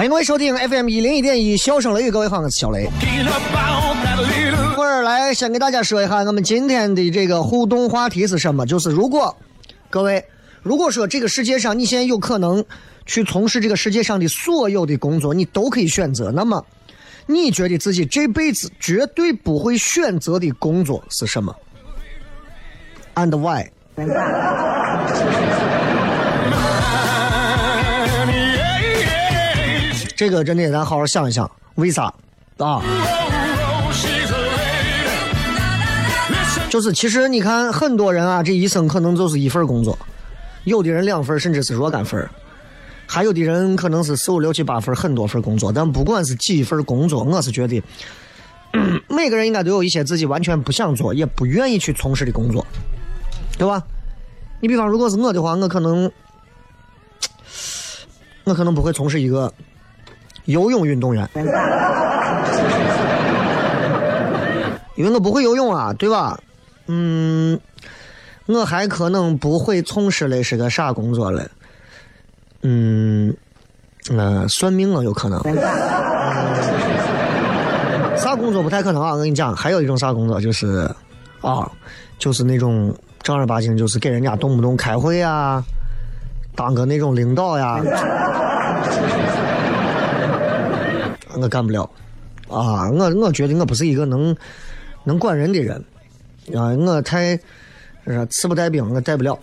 欢迎各位收听 FM 一零一点一笑声雷雨，各位好，我是小雷。我儿来先给大家说一下，我们今天的这个互动话题是什么？就是如果各位如果说这个世界上你现在有可能去从事这个世界上的所有的工作，你都可以选择，那么你觉得自己这辈子绝对不会选择的工作是什么？And why？这个真的咱好好想一想，为啥啊？就是其实你看，很多人啊，这一生可能就是一份工作，有的人两份，甚至是若干份还有的人可能是四五六七八份，很多份工作。但不管是几份工作，我是觉得，每个人应该都有一些自己完全不想做、也不愿意去从事的工作，对吧？你比方，如果是我的话，我可能，我可能不会从事一个游泳运动员，因为我不会游泳啊，对吧？嗯，我还可能不会从事的是个啥工作嘞？嗯，呃，算命了有可能。啥工作不太可能啊？我跟你讲，还有一种啥工作就是，啊，就是那种正儿八经，就是给人家动不动开会啊，当个那种领导呀，我干不了。啊，我我觉得我不是一个能能管人的人，啊，我太呃次不带兵，我带不了。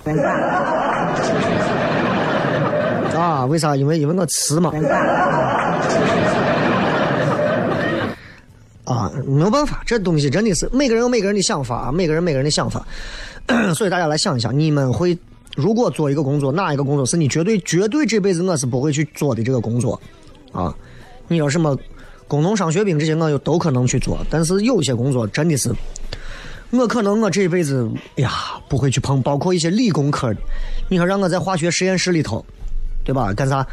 啊，为啥？因为因为我瓷嘛。啊，没有办法，这东西真的是每个人有每个人的想法，每个人每个人的想法，所以大家来想一想，你们会如果做一个工作，哪一个工作是你绝对绝对这辈子我是不会去做的这个工作啊？你要什么工农商学兵这些我有都可能去做，但是有些工作真的是，我可能我这一辈子哎呀不会去碰，包括一些理工科的，你说让我在化学实验室里头，对吧？干啥？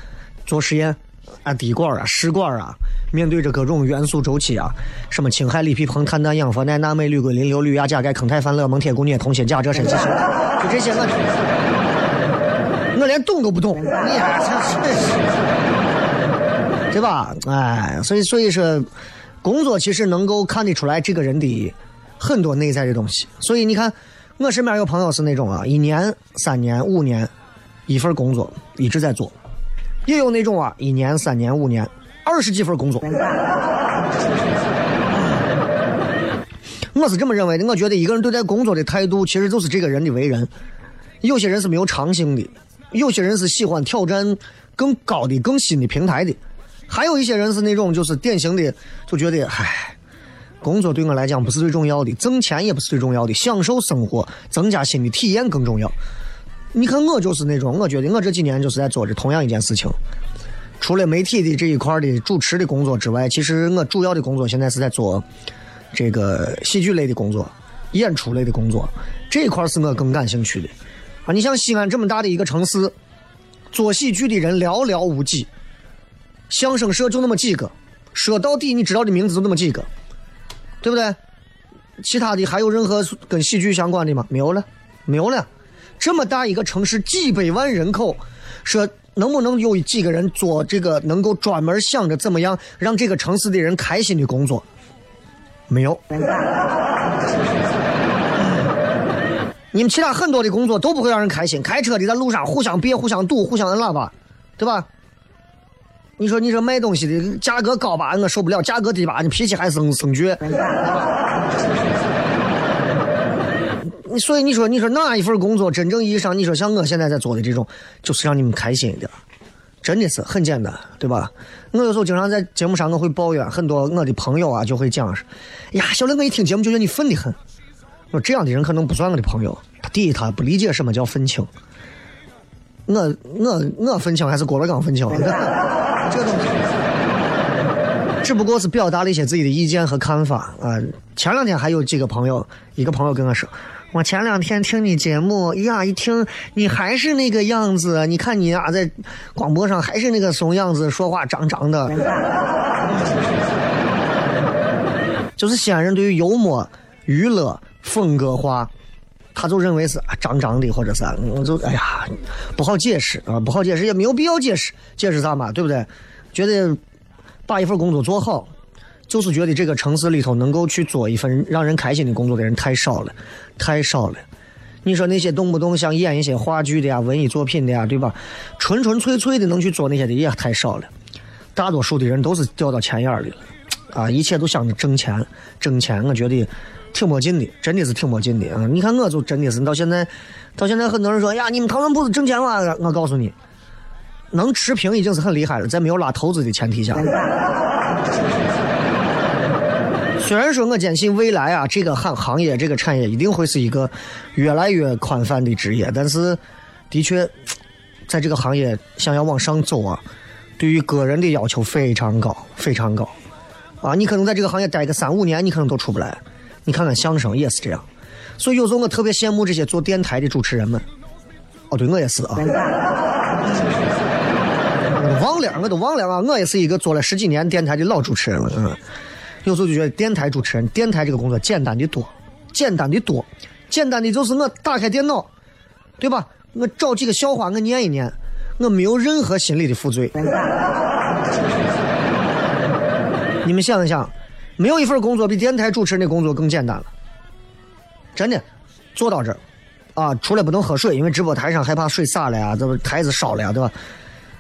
做实验啊，滴管啊，试管啊，面对着各种元素周期啊，什么氢氦锂铍硼碳氮氧氟氖钠镁铝硅磷硫氯氩钾钙铿钛钒锰锰铁钴镍铜锌钾锗砷硒氙，就这些我，我连懂都不懂，你还真是，对吧？哎，所以所以说，工作其实能够看得出来这个人的很多内在的东西。所以你看，我身边有朋友是那种啊，一年、三年、五年，一份工作一直在做；也有那种啊，一年、三年、五年，二十几份工作。我是这么认为的，我觉得一个人对待工作的态度，其实就是这个人的为人。有些人是没有长性的，有些人是喜欢挑战更高的、更新的平台的，还有一些人是那种就是典型的，就觉得，唉，工作对我来讲不是最重要的，挣钱也不是最重要的，享受生活、增加新的体验更重要。你看我就是那种，我觉得我这几年就是在做着同样一件事情。除了媒体的这一块的主持的工作之外，其实我主要的工作现在是在做。这个戏剧类的工作，演出类的工作，这一块是我更感兴趣的啊！你像西安这么大的一个城市，做喜剧的人寥寥无几，相声社就那么几个，说到底你知道的名字就那么几个，对不对？其他的还有任何跟喜剧相关的吗？没有了，没有了。这么大一个城市，几百万人口，说能不能有几个人做这个，能够专门想着怎么样让这个城市的人开心的工作？没有，你们其他很多的工作都不会让人开心。开车的在路上互相别、互相堵、互相摁喇叭，对吧？你说，你说卖东西的价格高吧，我受不了；价格低吧，你脾气还生生倔。你所以你说，你说哪一份工作真正意义上，你说像我现在在做的这种，就是让你们开心一点。真的是很简单，对吧？我有时候经常在节目上我会抱怨，很多我的朋友啊就会讲说：“呀，小雷，我一听节目就觉得你愤的很。”我这样的人可能不算我的朋友。他第一，他不理解什么叫愤青。我我我愤青还是郭德纲愤青？这个东西，只不过是表达了一些自己的意见和看法啊。前两天还有几个朋友，一个朋友跟我说。我前两天听你节目呀，一听你还是那个样子，你看你啊，在广播上还是那个怂样子，说话张张的。就是西安人对于幽默、娱乐、风格化，他就认为是啊张张的，或者是我就哎呀不好解释啊，不好解释，也没有必要解释，解释啥嘛，对不对？觉得把一份工作做好。就是觉得这个城市里头能够去做一份让人开心的工作的人太少了，太少了。你说那些动不动想演一些话剧的呀、文艺作品的呀，对吧？纯纯粹粹的能去做那些的也太少了。大多数的人都是掉到钱眼里了，啊，一切都想着挣钱，挣钱。我觉得挺没劲的，真的是挺没劲的啊！你看我就真的是到现在，到现在很多人说呀，你们讨论不是挣钱了？我告诉你，能持平已经是很厉害了，在没有拉投资的前提下。虽然说我坚信未来啊，这个行行业、这个产业一定会是一个越来越宽泛的职业，但是的确，在这个行业想要往上走啊，对于个人的要求非常高，非常高啊！你可能在这个行业待个三五年，你可能都出不来。你看看相声也是这样，所以有时候我特别羡慕这些做电台的主持人们。哦，对我也是啊，我都忘了，我都忘了啊！我也是一个做了十几年电台的老主持人了，嗯。有时候就觉得电台主持人，电台这个工作简单的多，简单的多，简单的就是我打开电脑，对吧？我找几个笑话我念一念，我没有任何心理的负罪。你们想一想，没有一份工作比电台主持人的工作更简单了。真的，做到这儿，啊，除了不能喝水，因为直播台上害怕水洒了呀，这不台子烧了呀，对吧？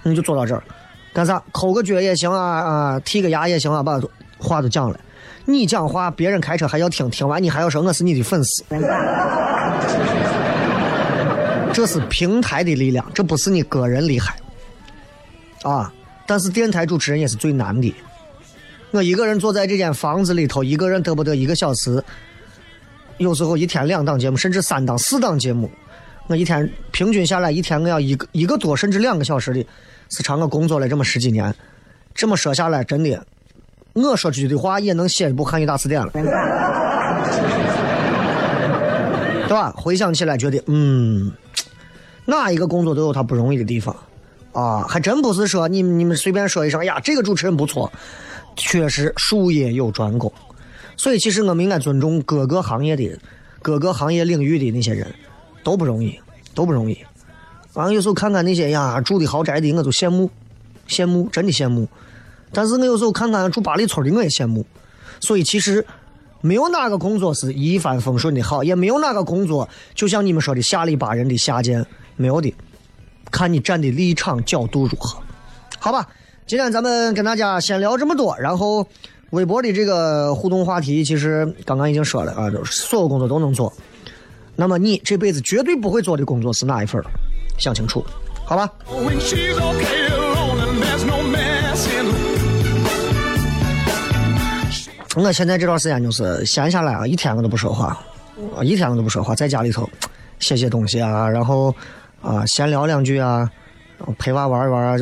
你就做到这儿，干啥？抠个脚也行啊，啊，剔个牙也行啊，把。话都讲了，你讲话别人开车还要听，听完你还要说我是你的粉丝，这是平台的力量，这不是你个人厉害啊！但是电台主持人也是最难的，我一个人坐在这间房子里头，一个人得不得一个小时，有时候一天两档节目，甚至三档、四档节目，我一天平均下来一天我要一个一个多甚至两个小时的，时长我工作了这么十几年，这么说下来真的。我说出去的话也能写一部汉语大词典了，对吧？回想起来觉得，嗯，哪一个工作都有他不容易的地方啊！还真不是说你你们随便说一声，呀，这个主持人不错，确实术业有专攻。所以其实我们应该尊重各个行业的、各个行业领域的那些人，都不容易，都不容易。完了有时候看看那些呀住的豪宅的，我都羡慕，羡慕，真的羡慕。但是我有时候看看住八里村的，我也羡慕。所以其实没有哪个工作是一帆风顺的好，也没有哪个工作就像你们说的下里巴人的下贱，没有的，看你站的立场角度如何，好吧？今天咱们跟大家先聊这么多，然后微博的这个互动话题，其实刚刚已经说了啊，就是所有工作都能做。那么你这辈子绝对不会做的工作是哪一份儿？想清楚，好吧.我现在这段时间就是闲下来啊，一天我都不说话，啊，一天我都不说话，在家里头写写东西啊，然后啊闲聊两句啊，陪娃玩一玩啊。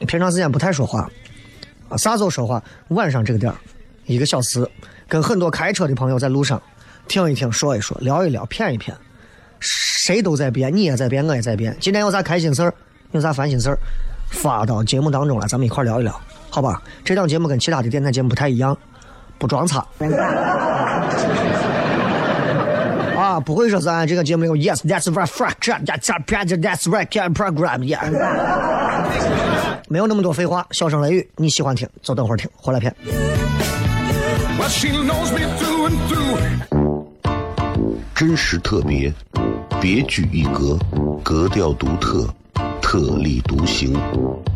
平常时间不太说话，啊，啥时候说话？晚上这个点儿，一个小时，跟很多开车的朋友在路上听一听，说一说，聊一聊，骗一骗。谁都在变，你也在变，我也在变。今天有啥开心事儿，有啥烦心事儿，发到节目当中来，咱们一块聊一聊，好吧？这档节目跟其他的电台节目不太一样，不装叉。啊，不会说是俺这个节目有 Yes, that's right, fuck, that's right, that's right, can program, yeah。没有那么多废话，笑声雷雨，你喜欢听就等会儿听，回来片。真实特别，别具一格，格调独特，特立独行，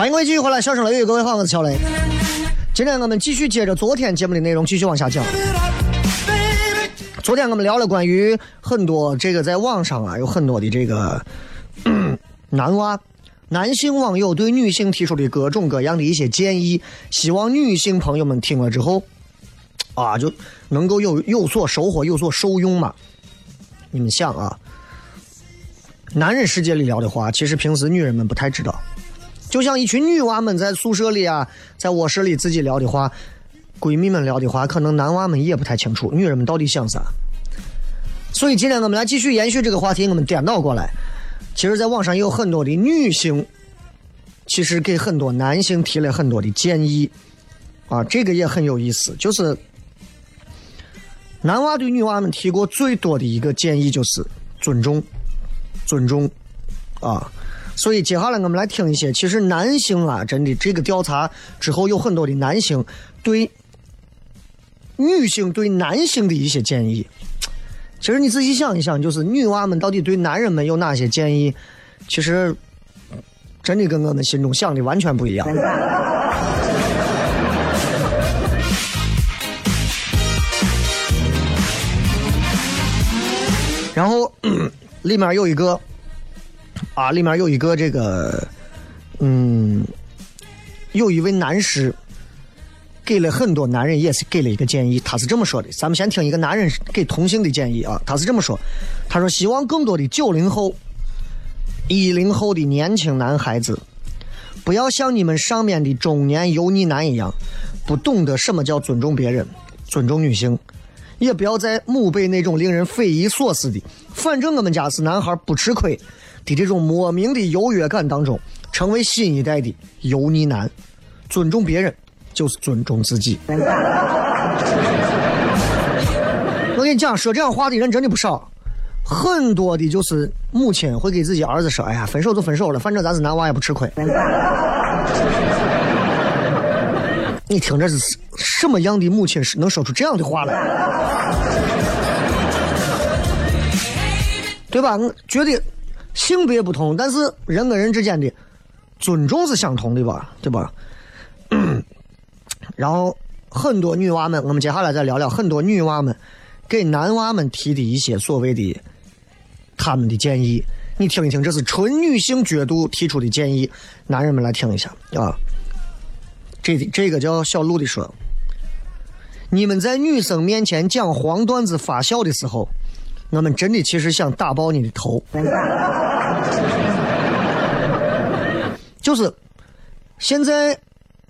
欢迎各位继续回来，笑声雷雨，各位好，我是小雷。今天我们继续接着昨天节目的内容继续往下讲。昨天我们聊了关于很多这个在网上啊有很多的这个 男娃、男性网友对女性提出的各种各样的一些建议，希望女性朋友们听了之后啊就能够有有所收获、有所受用嘛。你们想啊，男人世界里聊的话，其实平时女人们不太知道。就像一群女娃们在宿舍里啊，在卧室里自己聊的话，闺蜜们聊的话，可能男娃们也不太清楚女人们到底想啥。所以今天我们来继续延续这个话题，我们颠倒过来。其实，在网上也有很多的女性，其实给很多男性提了很多的建议，啊，这个也很有意思。就是男娃对女娃们提过最多的一个建议就是尊重，尊重，啊。所以接下来我们来听一些，其实男性啊，真的这个调查之后有很多的男性对女性对男性的一些建议。其实你仔细想一想，就是女娃们到底对男人们有哪些建议，其实真的跟我们心中想的完全不一样。然后 里面有一个。啊，里面有一个这个，嗯，有一位男士给了很多男人也是给了一个建议，他是这么说的。咱们先听一个男人给同性的建议啊，他是这么说：他说希望更多的九零后、一零后的年轻男孩子不要像你们上面的中年油腻男一样，不懂得什么叫尊重别人、尊重女性，也不要再母辈那种令人匪夷所思的“反正我们家是男孩不吃亏”的这种莫名的优越感当中，成为新一代的油腻男。尊重别人就是尊重自己。我跟你讲，说这样话的人真的不少，很多的就是母亲会给自己儿子说：“哎呀，分手就分手了，反正咱是男娃也不吃亏。”你听着是什么样的母亲是能说出这样的话来？对吧？我觉得性别不同，但是人跟人之间的尊重是相同的吧？对吧？然后很多女娃们，我们接下来再聊聊很多女娃们给男娃们提的一些所谓的他们的建议，你听一听，这是纯女性角度提出的建议，男人们来听一下啊。这这个叫小鹿的说，你们在女生面前讲黄段子发笑的时候，我们真的其实想打爆你的头，就是现在。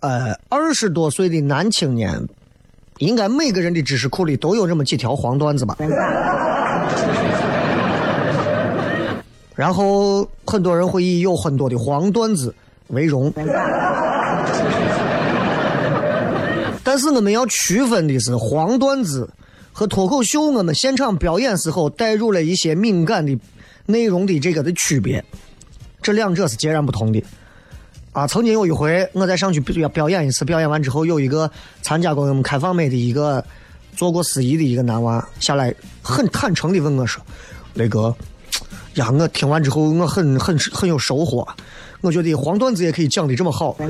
呃，二十多岁的男青年，应该每个人的知识库里都有这么几条黄段子吧。然后很多人会以有很多的黄段子为荣。但是我们要区分的是，黄段子和脱口秀，我们现场表演时候带入了一些敏感的内容的这个的区别，这两者是截然不同的。啊，曾经有一回，我再上去表表演一次，表演完之后，有一个参加过我们开放美的一个做过司仪的一个男娃下来，很坦诚的问我说：“雷哥，呀，我听完之后，我很很很有收获，我觉得黄段子也可以讲的这么好。”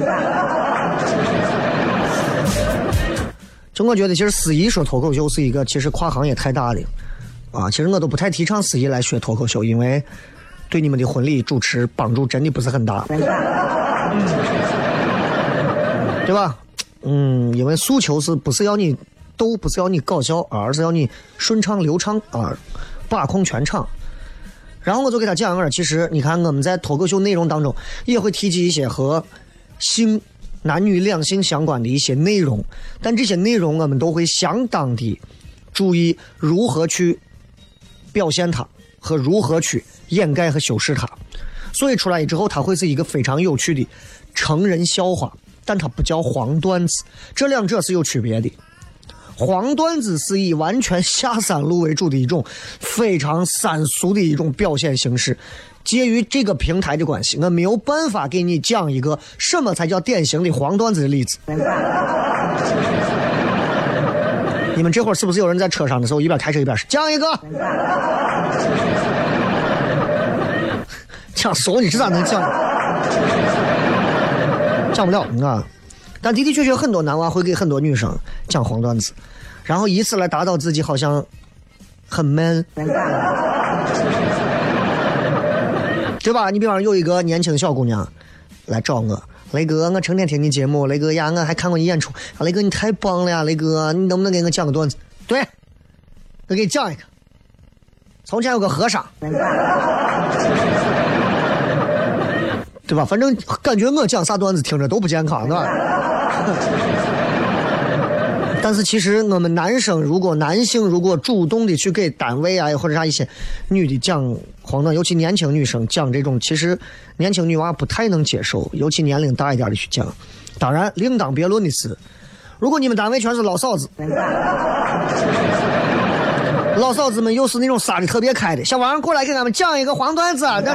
就我觉得，其实司仪说脱口秀是一个其实跨行业太大的，啊，其实我都不太提倡司仪来学脱口秀，因为对你们的婚礼主持帮助真的不是很大。对吧？嗯，因为诉求是不是要你逗，不是要你搞笑，而是要你顺畅流畅啊，把控全场。然后我就给他讲个，其实你看我们在脱口秀内容当中也会提及一些和性、男女两性相关的一些内容，但这些内容我们都会相当的注意如何去表现它和如何去掩盖和修饰它。所以出来之后，它会是一个非常有趣的成人笑话，但它不叫黄段子，这两者是有区别的。黄段子是以完全下三路为主的一种非常三俗的一种表现形式。介于这个平台的关系，我没有办法给你讲一个什么才叫典型的黄段子的例子。你们这会儿是不是有人在车上的时候一边开车一边说讲一个？讲熟你这咋能讲？讲不了啊！但的的确确很多男娃会给很多女生讲黄段子，然后以此来达到自己好像很 man，对吧？你比方有一个年轻小姑娘来找我，雷哥，我成天听你节目，雷哥呀，我还看过你演出，雷哥你太棒了呀，雷哥，你能不能给我讲个段子？对，我给你讲一个。从前有个和尚。对吧？反正感觉我讲啥段子听着都不健康，对吧？但是其实我们男生，如果男性如果主动的去给单位啊或者啥一些女的讲黄段，尤其年轻女生讲这种，其实年轻女娃不太能接受，尤其年龄大一点的去讲。当然，另当别论的是，如果你们单位全是老嫂子，老嫂子们又是那种撒的特别开的，小王过来给俺们讲一个黄段子，这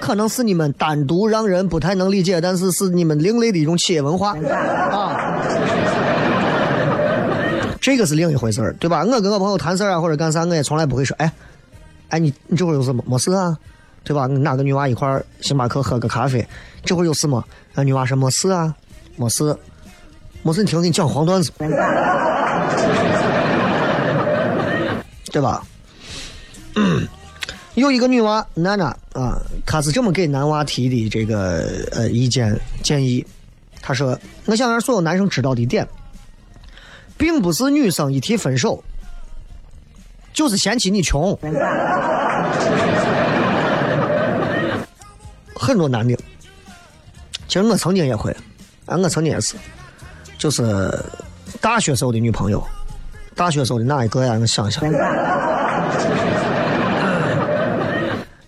可能是你们单独让人不太能理解，但是是你们另类的一种企业文化 啊。这个是另一回事儿，对吧？我跟我朋友谈事儿啊，或者干啥，我也从来不会说，哎，哎，你你这会儿有事没事啊？对吧？哪个女娃一块儿星巴克喝个咖啡，这会儿有事吗？那女娃说没事啊，没事，没事，你听我给你讲黄段子，对吧？嗯。有一个女娃娜娜啊，她是这么给男娃提的这个呃意见建议。她说：“我想让所有男生知道的点，并不是女生一提分手就是嫌弃你穷。很多男的，其实我曾经也会，啊，我曾经也是，就是大学时候的女朋友，大学时候的哪一个呀？我想想，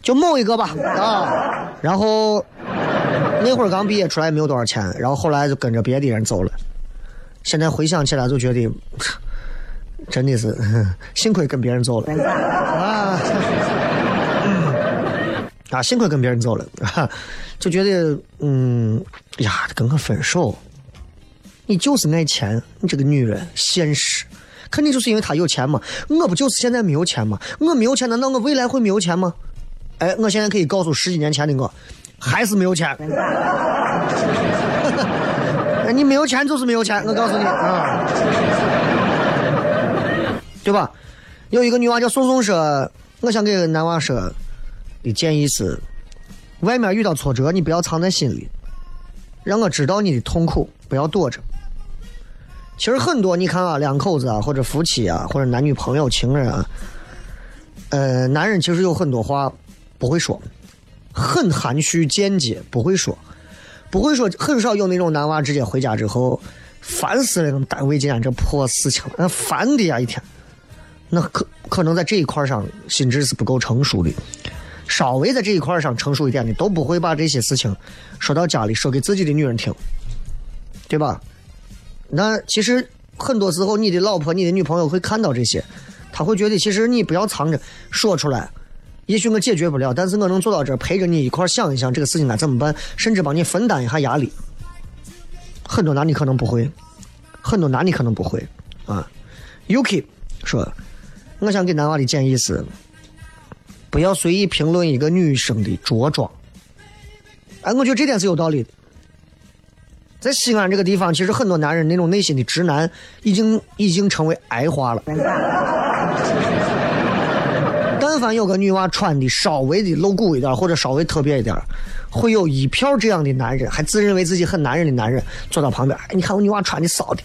就某一个吧，啊，然后那会儿刚毕业出来没有多少钱，然后后来就跟着别的人走了。现在回想起来就觉得，真的是幸亏跟别人走了啊。啊，幸亏跟别人走了，就觉得，嗯，呀，跟我分手，你就是爱钱，你这个女人现实，肯定就是因为他有钱嘛。我不就是现在没有钱嘛？我没有钱，难道我未来会没有钱吗？哎，我现在可以告诉十几年前的我，还是没有钱。你没有钱就是没有钱，我告诉你啊，对吧？有一个女娃叫宋宋说，我想给男娃说。的建议是：外面遇到挫折，你不要藏在心里，让我知道你的痛苦，不要躲着。其实很多，你看啊，两口子啊，或者夫妻啊，或者男女朋友、情人啊，呃，男人其实有很多话不会说，很含蓄、间接，不会说，不会说，很少有那种男娃直接回家之后，烦死了，单位今天这破事情，那烦的呀一天，那可可能在这一块上心智是不够成熟的。稍微在这一块上成熟一点的，都不会把这些事情说到家里说给自己的女人听，对吧？那其实很多时候，你的老婆、你的女朋友会看到这些，她会觉得其实你不要藏着，说出来。也许我解决不了，但是我能做到这，陪着你一块想一想这个事情该怎么办，甚至帮你分担一下压力。很多男的可能不会，很多男的可能不会啊。Yuki 说：“我想给男娃的建议是。”不要随意评论一个女生的着装。哎，我觉得这点是有道理的。在西安这个地方，其实很多男人那种内心的直男已经已经成为癌化了。但凡有个女娃穿的稍微的露骨一点，或者稍微特别一点，会有一票这样的男人，还自认为自己很男人的男人坐到旁边。哎，你看我女娃穿的骚的。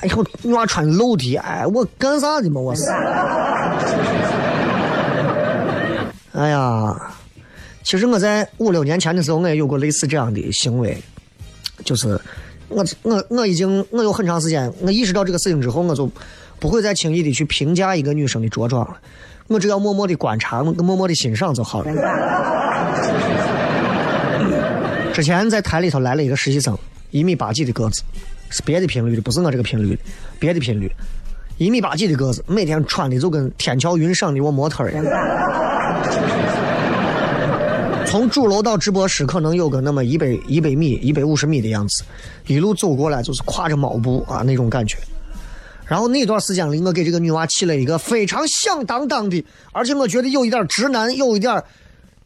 哎呦，女娃穿露的，哎，我干啥的嘛？我是。哎呀，其实我在五六年前的时候，我也有过类似这样的行为，就是我我我已经我有很长时间，我意识到这个事情之后，我就不会再轻易的去评价一个女生的着装了，我只要默默的观察，默默的欣赏就好了。之前在台里头来了一个实习生，一米八几的个子。是别的频率的，不是我这个频率的，别的频率，一米八几的个子，每天穿的就跟天桥云上的我模特一样。从主楼到直播室可能有个那么一百一百米、一百五十米的样子，一路走过来就是挎着猫步啊那种感觉。然后那段时间里，我给这个女娃起了一个非常响当当的，而且我觉得有一点直男，有一点。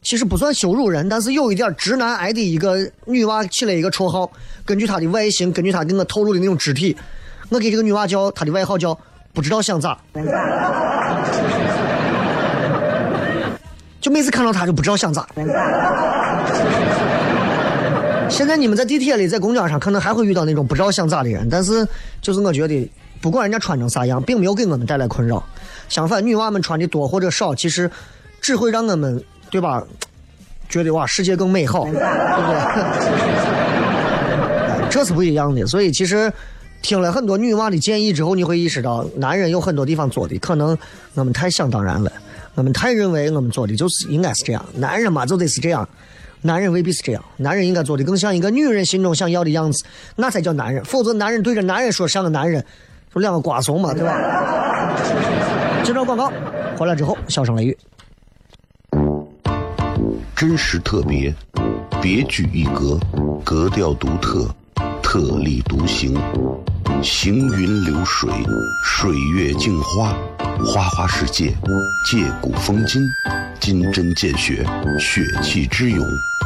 其实不算羞辱人，但是有一点直男癌的一个女娃起了一个绰号，根据她的外形，根据她给我透露的那种肢体，我给这个女娃叫她的外号叫不知道想咋，就每次看到她就不知道想咋。现在你们在地铁里、在公交上可能还会遇到那种不知道想咋的人，但是就是我觉得，不管人家穿成啥样，并没有给我们带来困扰。相反，女娃们穿的多或者少，其实只会让我们。对吧？觉得哇，世界更美好，对不对？这是不一样的。所以其实听了很多女娃的建议之后，你会意识到，男人有很多地方做的可能我们太想当然了，我们太认为我们做的就是应该是这样。男人嘛，就得是这样，男人未必是这样。男人应该做的更像一个女人心中想要的样子，那才叫男人。否则，男人对着男人说像个男人，就两个瓜怂嘛，对吧？接着广告，回来之后，笑声雷雨。真实特别，别具一格，格调独特，特立独行，行云流水，水月镜花，花花世界，借古风今，金针见血，血气之勇，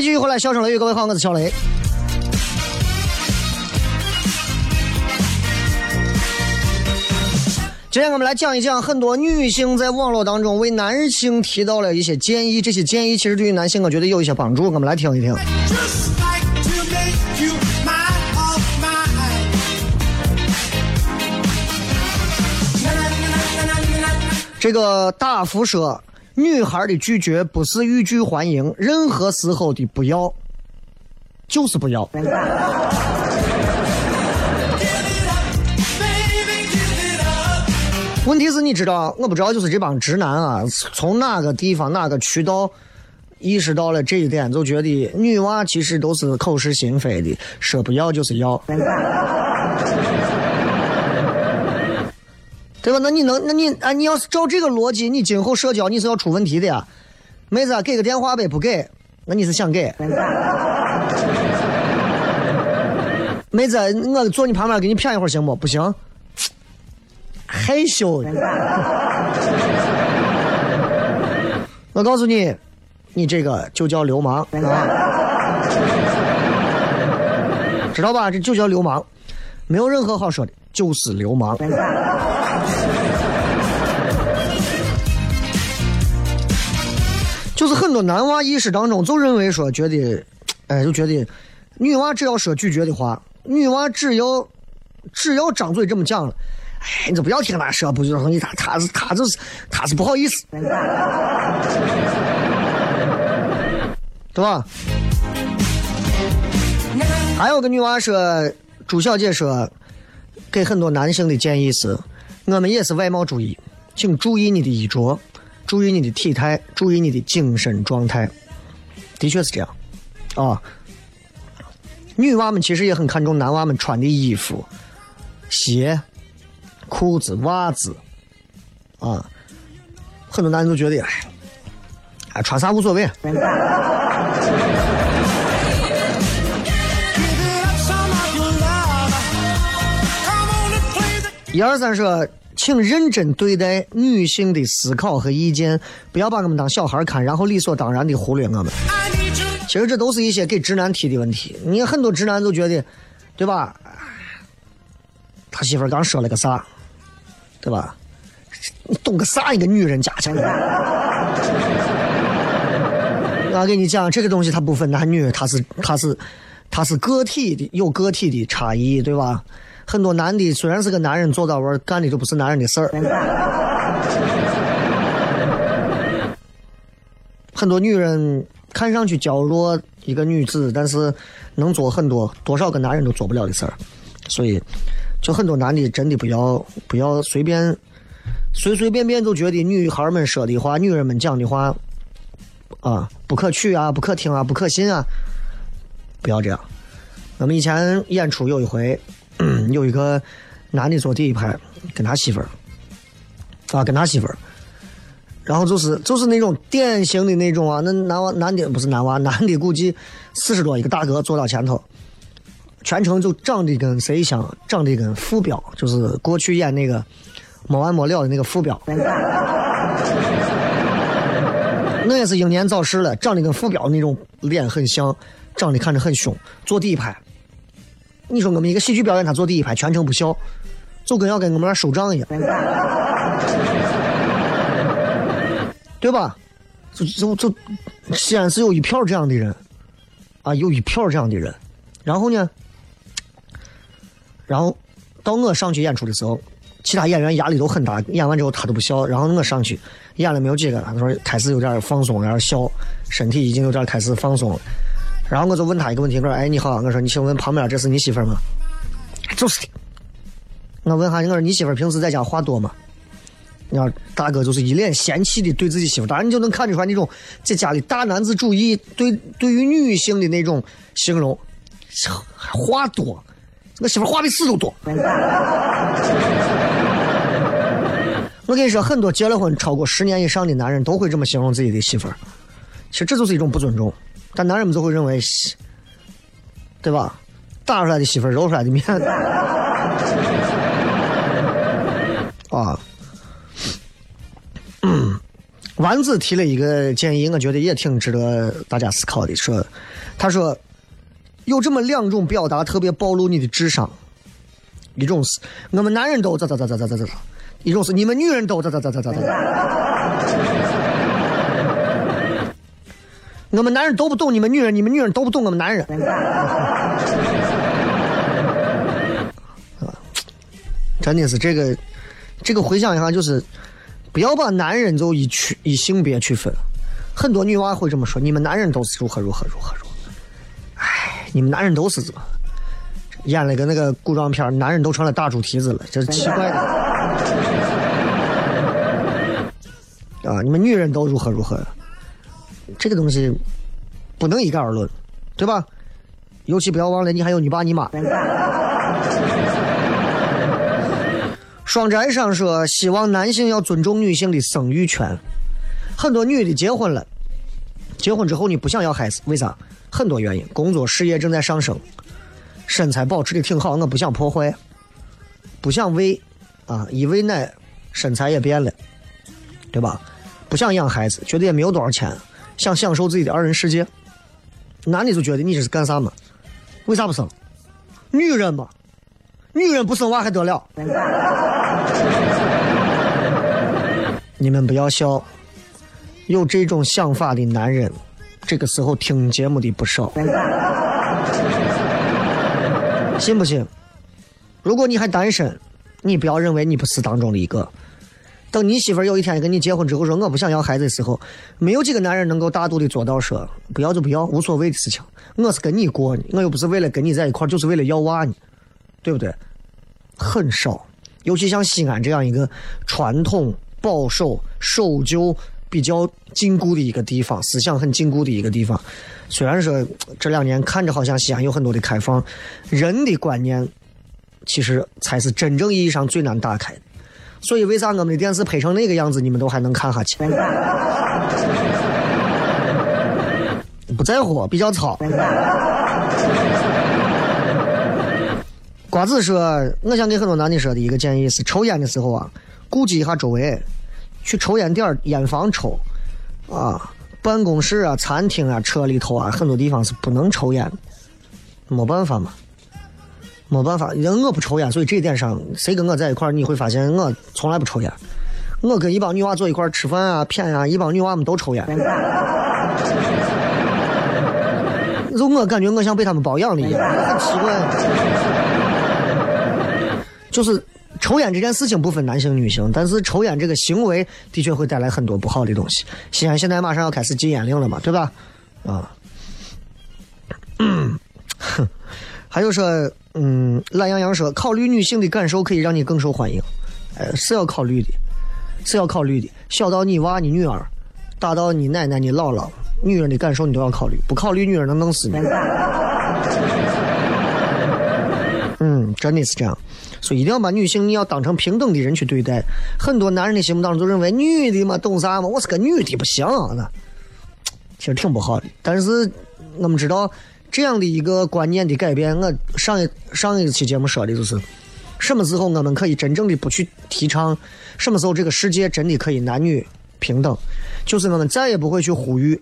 继续回来，笑声雷雨，各位好，我是小雷。今天我们来讲一讲，很多女性在网络当中为男性提到了一些建议，这些建议其实对于男性我觉得有一些帮助，我们来听一听。这个大福说，女孩的拒绝不是欲拒还迎，任何时候的不要就是不要。问题是你知道，我不知道，就是这帮直男啊，从哪个地方、哪个渠道意识到了这一点，就觉得女娃其实都是口是心非的，说不要就是要，对吧？那你能，那你啊，你要是照这个逻辑，你今后社交你是要出问题的呀。妹子，给个电话呗，不给，那你是想给？妹子，我坐你旁边给你谝一会儿行不？不行。害羞，我告诉你，你这个就叫流氓，知道吧？这就叫流氓，没有任何好说的，就是流氓。就是很多男娃意识当中就认为说，觉得，哎，就觉得女娃只要说拒绝的话，女娃只要只要张嘴这么讲了。哎，你就不要听他说，不就容易他他是他就是他是不好意思，对吧？还有个女娃说，朱小姐说，给很多男性的建议是，我们也是外貌主义，请注意你的衣着，注意你的体态，注意你的精神状态。的确是这样，啊，女娃们其实也很看重男娃们穿的衣服、鞋。裤子、袜子，啊，很多男人都觉得，哎，哎，穿啥无所谓。一二三说，请认真对待女性的思考和意见，不要把我们当小孩看，然后理所当然的忽略我们。其实这都是一些给直男提的问题。你很多直男都觉得，对吧？他媳妇刚说了个啥？对吧？你懂个啥？一个女人家去。我跟你讲，这个东西它不分男女，它是它是它是个体的，有个体的差异，对吧？很多男的虽然是个男人，做到位干的都不是男人的事儿。很多女人看上去娇弱一个女子，但是能做很多多少个男人都做不了的事儿，所以。就很多男的真的不要不要随便随随便便就觉得女孩们说的话、女人们讲的话啊不可取啊、不可听啊、不可信啊，不要这样。我们以前演出有一回，有一个男的坐第一排，跟他媳妇儿啊，跟他媳妇儿。然后就是就是那种典型的那种啊，那男娃男的不是男娃，男的估计四十多一个大哥坐到前头，全程就长得跟谁像，长得跟傅彪，就是过去演那个没完没了的那个傅彪，那也是英年早逝了，长得跟傅彪那种脸很像，长得看着很凶，坐第一排。你说我们一个喜剧表演，他坐第一排，全程不笑，就跟要跟我们那收账一样。对吧？就就就，西安是有一票这样的人，啊，有一票这样的人。然后呢，然后到我上去演出的时候，其他演员压力都很大。演完之后他都不笑，然后我上去演了没有几个，他说开始有点放松，有点笑，身体已经有点开始放松了。然后我就问他一个问题，我说：“哎，你好，我说你请问旁边这是你媳妇吗？”就是的。我问下，我说你媳妇平时在家话多吗？你看大哥就是一脸嫌弃的对自己媳妇，当然你就能看出来那种在家里大男子主义对对于女性的那种形容，话多，我媳妇话比屎都多。我跟你说，很多结了婚超过十年以上的男人都会这么形容自己的媳妇，其实这就是一种不尊重，但男人们就会认为，对吧？打出来的媳妇，揉出来的面子啊。嗯，丸子提了一个建议，我觉得也挺值得大家思考的。说，他说有这么两种表达特别暴露你的智商，一种是我们男人都咋咋咋咋咋咋咋，一种是你们女人都咋咋咋咋咋咋。我们男人都不懂你们女人，你们女人都不懂我们男人。真的是这个，这个回想一下就是。不要把男人就以区以性别区分，很多女娃会这么说：“你们男人都是如何如何如何如何。”哎，你们男人都是怎么演了个那个古装片，男人都成了大猪蹄子了，这是奇怪的。啊，你们女人都如何如何，这个东西不能一概而论，对吧？尤其不要忘了，你还有你爸你妈。双宅上说，希望男性要尊重女性的生育权。很多女的结婚了，结婚之后你不想要孩子，为啥？很多原因，工作事业正在上升，身材保持的挺好，我不想破坏，不想喂，啊，一喂奶，身材也变了，对吧？不想养孩子，觉得也没有多少钱，想享受自己的二人世界。男的就觉得你这是干啥嘛？为啥不生？女人嘛。女人不生娃还得了？你们不要笑，有这种想法的男人，这个时候听节目的不少，信不信？如果你还单身，你不要认为你不是当中的一个。等你媳妇儿有一天跟你结婚之后说我不想要孩子的时候，没有几个男人能够大度的做到说不要就不要，无所谓的事情。我是跟你过，我又不是为了跟你在一块就是为了要娃呢。对不对？很少，尤其像西安这样一个传统保守、守旧比较禁锢的一个地方，思想很禁锢的一个地方。虽然说这两年看着好像西安有很多的开放，人的观念其实才是真正意义上最难打开的。所以，为啥我们的电视拍成那个样子，你们都还能看下去？不在乎，比较糙。瓜子说：“我想给很多男的说的一个建议是，抽烟的时候啊，顾及一下周围，去抽烟点、烟房抽，啊，办公室啊、餐厅啊、车里头啊，很多地方是不能抽烟，没办法嘛，没办法，因为我不抽烟，所以这一点上，谁跟我在一块儿，你会发现我从来不抽烟。我跟一帮女娃坐一块儿吃饭啊、谝啊，一帮女娃们都抽烟，就我感觉我像被他们包养的一样，很奇怪。”就是抽烟这件事情不分男性女性，但是抽烟这个行为的确会带来很多不好的东西。西安现在马上要开始禁烟令了嘛，对吧？啊，哼 还有说，嗯，懒羊羊说，考虑女性的感受可以让你更受欢迎，呃，是要考虑的。是要考虑的。小到你娃、你女儿，大到你奶奶、你姥姥，女人的感受你都要考虑。不考虑，女人能弄死你。嗯，真的是这样。所以一定要把女性你要当成平等的人去对待。很多男人的心目当中就认为女的嘛懂啥嘛，我是个女的不行那，其实挺不好的。但是我们知道这样的一个观念的改变，我上一上一期节目说的就是，什么时候我们可以真正的不去提倡，什么时候这个世界真的可以男女平等，就是我们再也不会去呼吁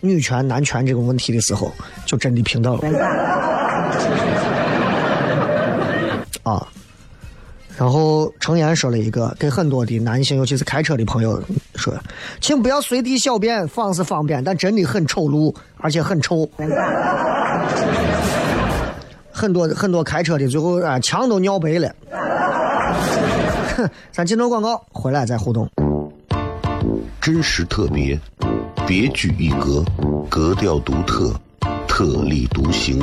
女权男权这个问题的时候，就真的平等了。啊。然后程岩说了一个，给很多的男性，尤其是开车的朋友说，请不要随地小便，方是方便，但真的很丑陋，而且很臭。很多很多开车的最后啊，墙都尿白了。哼 咱进段广告，回来再互动。真实特别，别具一格，格调独特，特立独行，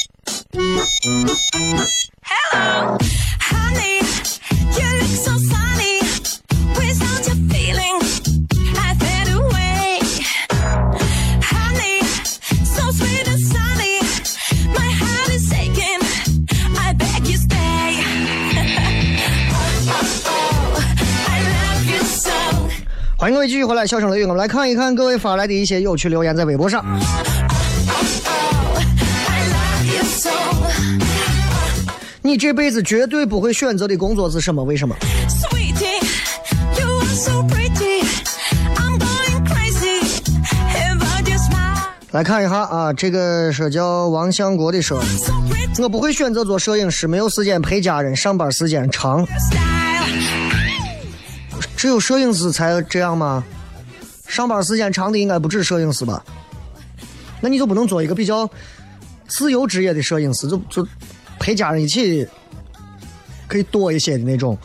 Hello, honey, you look so sunny. Without your feeling, I fade away. Honey, so sweet and sunny. My heart is aching. I beg you stay. oh, oh, oh, I love you so. 欢迎各位继续回来，笑声雷雨，我们来看一看各位发来的一些有趣留言，在微博上。你这辈子绝对不会选择的工作是什么？为什么？Sweetie, you are so pretty. I'm going crazy about your smile. 来看一下啊，这个是叫王相国的说，So pretty 我不会选择做摄影师，没有时间陪家人，上班时间长。只有摄影师才这样吗？上班时间长的应该不止摄影师吧？那你就不能做一个比较自由职业的摄影师，就就陪家人一起可以多一些的那种。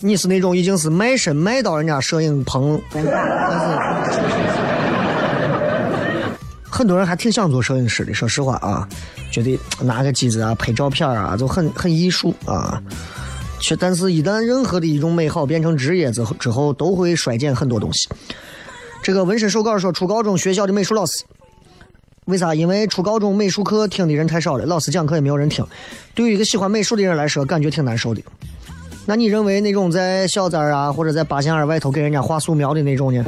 你是那种已经是卖身卖到人家摄影棚，但是很多人还挺想做摄影师的。说实话啊，觉得拿个机子啊拍照片啊，就很很艺术啊。却但是，一旦任何的一种美好变成职业之后，之后都会衰减很多东西。这个纹身手稿说，初高中学校的美术老师，为啥？因为初高中美术课听的人太少了，老师讲课也没有人听。对于一个喜欢美术的人来说，感觉挺难受的。那你认为那种在小寨啊，或者在八仙儿外头给人家画素描的那种呢？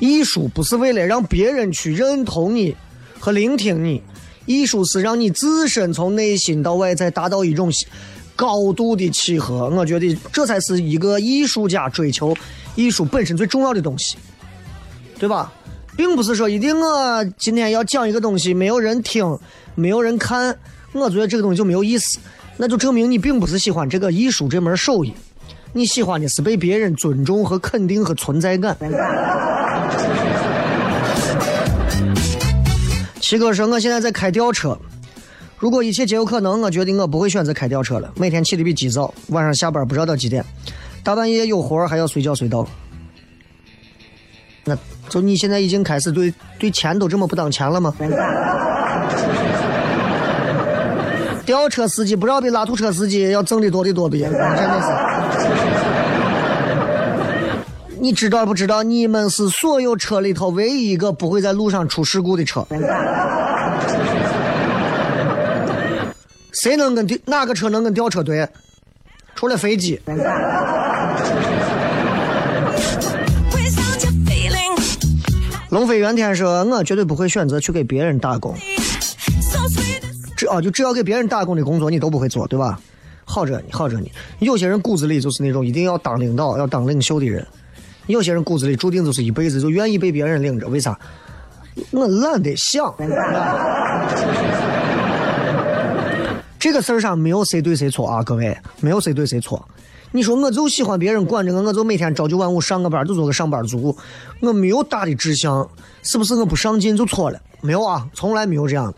艺术不是为了让别人去认同你和聆听你，艺术是让你自身从内心到外在达到一种高度的契合。我觉得这才是一个艺术家追求艺术本身最重要的东西，对吧？并不是说一定我今天要讲一个东西，没有人听，没有人看，我觉得这个东西就没有意思，那就证明你并不是喜欢这个艺术这门手艺，你喜欢的是被别人尊重和肯定和存在感。七哥说：“我现在在开吊车，如果一切皆有可能，我决定我不会选择开吊车了。每天起的比鸡早，晚上下班不知道到几点。大半夜有活还要随叫随到，那就你现在已经开始对对钱都这么不当钱了吗？吊车司机不知道比拉土车司机要挣的多的多不？真的是。你知道不知道？你们是所有车里头唯一一个不会在路上出事故的车。谁能跟吊哪个车能跟吊车对？除了飞机。龙飞元天说：“我绝对不会选择去给别人打工。只啊，就只要给别人打工的工作，你都不会做，对吧？好着呢，好着呢。有些人骨子里就是那种一定要当领导、要当领袖的人；有些人骨子里注定就是一辈子就愿意被别人领着。为啥？我懒得想。这个事儿上没有谁对谁错啊，各位，没有谁对谁错。你说我就喜欢别人管着我，我就每天朝九晚五上个班，就做个上班族，我没有大的志向，是不是我不上进就错了？没有啊，从来没有这样的。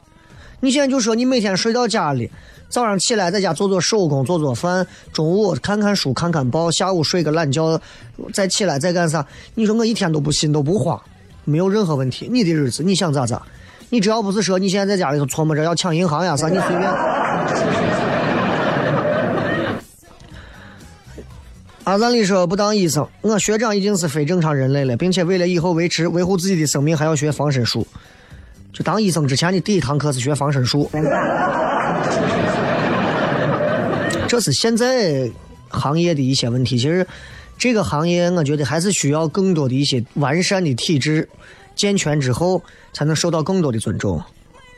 你现在就说你每天睡到家里，早上起来在家做做手工、做做饭，中午看看书、看看报，下午睡个懒觉，再起来再干啥？你说我一天都不心都不慌，没有任何问题。你的日子你想咋咋，你只要不是说你现在在家里头琢磨着要抢银行呀啥，你随便。阿赞里说不当医生，我学长已经是非正常人类了，并且为了以后维持维护自己的生命，还要学防身术。就当医生之前的第一堂课是学防身术，这是现在行业的一些问题。其实这个行业，我觉得还是需要更多的一些完善的体制健全之后，才能受到更多的尊重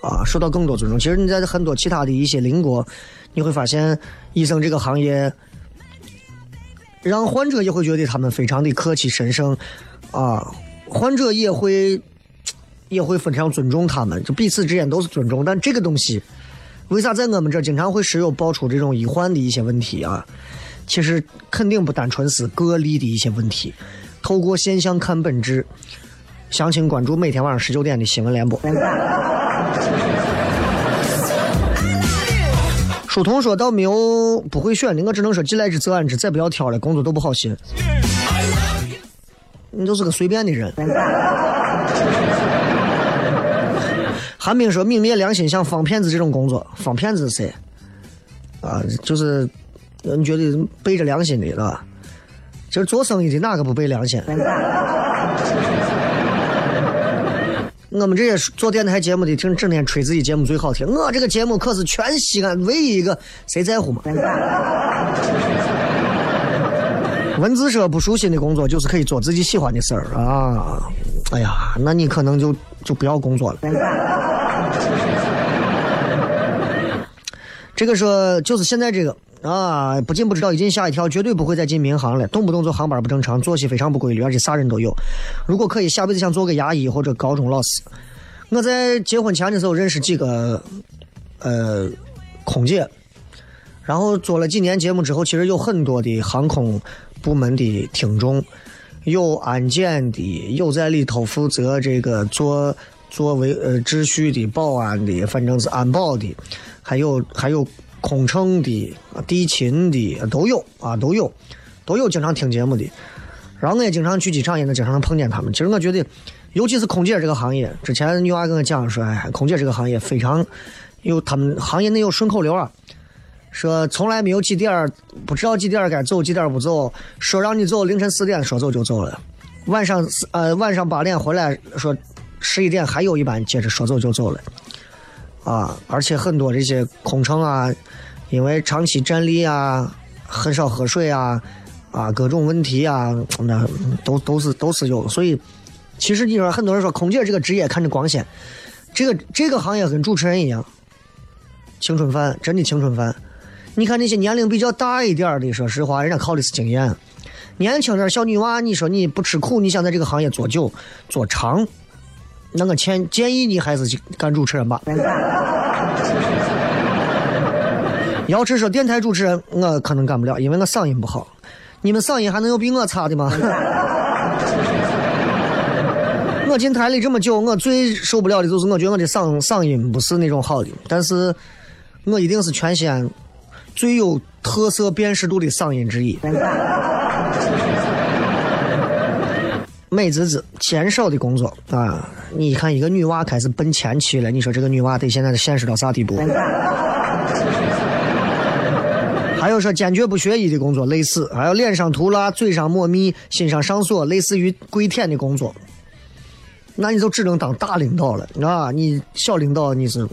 啊，受到更多尊重。其实你在很多其他的一些邻国，你会发现医生这个行业。让患者也会觉得他们非常的客气神圣，啊，患者也会也会非常尊重他们，就彼此之间都是尊重。但这个东西，为啥在我们这经常会时有爆出这种医患的一些问题啊？其实肯定不单纯是个例的一些问题，透过现象看本质。详情关注每天晚上十九点的新闻联播。书童说倒没有不会选的，我只能说既来之则安之，再不要挑了，工作都不好寻。你就是个随便的人。韩冰说：“泯灭良心，像方骗子这种工作，方骗子是谁？啊，就是呃你觉得背着良心的，是吧？其实做生意的哪个不背良心？我们这些做电台节目的，听整天吹自己节目最好听。我这个节目可是全西安唯一一个，谁在乎嘛？文字说不舒心的工作，就是可以做自己喜欢的事儿啊。哎呀，那你可能就就不要工作了。这个说就是现在这个啊，不进不知道，一进吓一跳，绝对不会再进民航了。动不动就航班不正常，作息非常不规律，而且啥人都有。如果可以，下辈子想做个牙医或者高中老师。我在结婚前的时候认识几个呃空姐，然后做了几年节目之后，其实有很多的航空部门的听众，有安检的，有在里头负责这个做做维呃秩序的、保安的，反正是安保的，还有还有空乘的、地勤的都有啊，都有都有经常听节目的。然后我也经常去机场，也能经常能碰见他们。其实我觉得，尤其是空姐这个行业，之前女娃跟我讲说，哎，空姐这个行业非常有他们行业内有顺口溜啊，说从来没有几点不知道几点该走，几点不走，说让你走凌晨四点说走就走了，晚上四呃晚上八点回来说十一点还有一班，接着说走就走了，啊，而且很多这些空乘啊，因为长期站立啊，很少喝水啊。啊，各种问题啊，那都都是都是有，所以其实你说很多人说空姐这个职业看着光鲜，这个这个行业跟主持人一样，青春饭，真的青春饭。你看那些年龄比较大一点的，说实话，人家靠的是经验。年轻点小女娃，你说你不吃苦，你想在这个行业做久做长，那我建建议你还是去干主持人吧。瑶池说电台主持人我可能干不了，因为我嗓音不好。你们嗓音还能有比我差的吗？我进台里这么久，我最受不了的就是我觉得我的嗓嗓音不是那种好的，但是我一定是全西安最有特色辨识度的嗓音之一。美滋滋减少的工作啊！你看一个女娃开始奔前去了，你说这个女娃得现在得现实到啥地步？还有说坚决不学医的工作类似，还有脸上涂蜡、嘴上抹蜜、心上上锁，类似于跪舔的工作，那你就只能当大领导了啊！你小领导你是。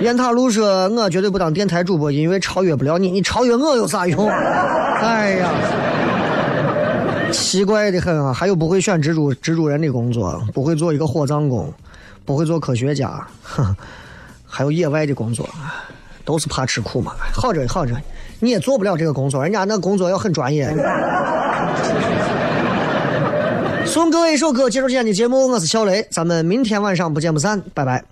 雁塔路说：“我绝对不当电台主播，因为超越不了你。你超越我有啥用？哎呀，奇怪的很啊！还有不会选蜘蛛蜘蛛人的工作，不会做一个火葬工，不会做科学家，哼，还有野外的工作，都是怕吃苦嘛。好着好着，你也做不了这个工作，人家那工作要很专业。”送各位一首歌，结束今天的节目。我是小雷，咱们明天晚上不见不散，拜拜。